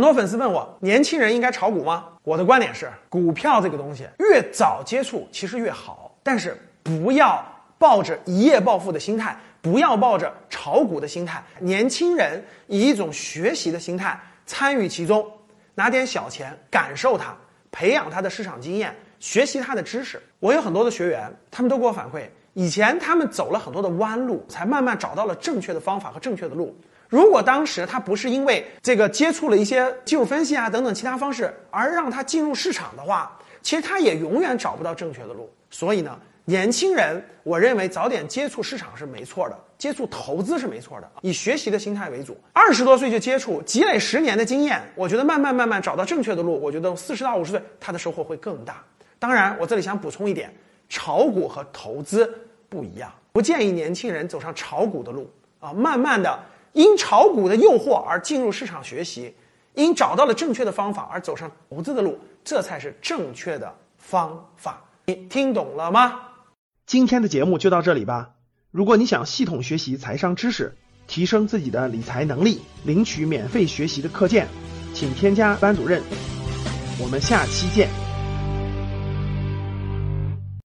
很多粉丝问我，年轻人应该炒股吗？我的观点是，股票这个东西越早接触其实越好，但是不要抱着一夜暴富的心态，不要抱着炒股的心态。年轻人以一种学习的心态参与其中，拿点小钱感受它，培养他的市场经验，学习他的知识。我有很多的学员，他们都给我反馈，以前他们走了很多的弯路，才慢慢找到了正确的方法和正确的路。如果当时他不是因为这个接触了一些技术分析啊等等其他方式而让他进入市场的话，其实他也永远找不到正确的路。所以呢，年轻人，我认为早点接触市场是没错的，接触投资是没错的，以学习的心态为主。二十多岁就接触，积累十年的经验，我觉得慢慢慢慢找到正确的路，我觉得四十到五十岁他的收获会更大。当然，我这里想补充一点，炒股和投资不一样，不建议年轻人走上炒股的路啊，慢慢的。因炒股的诱惑而进入市场学习，因找到了正确的方法而走上投资的路，这才是正确的方法。你听懂了吗？今天的节目就到这里吧。如果你想系统学习财商知识，提升自己的理财能力，领取免费学习的课件，请添加班主任。我们下期见。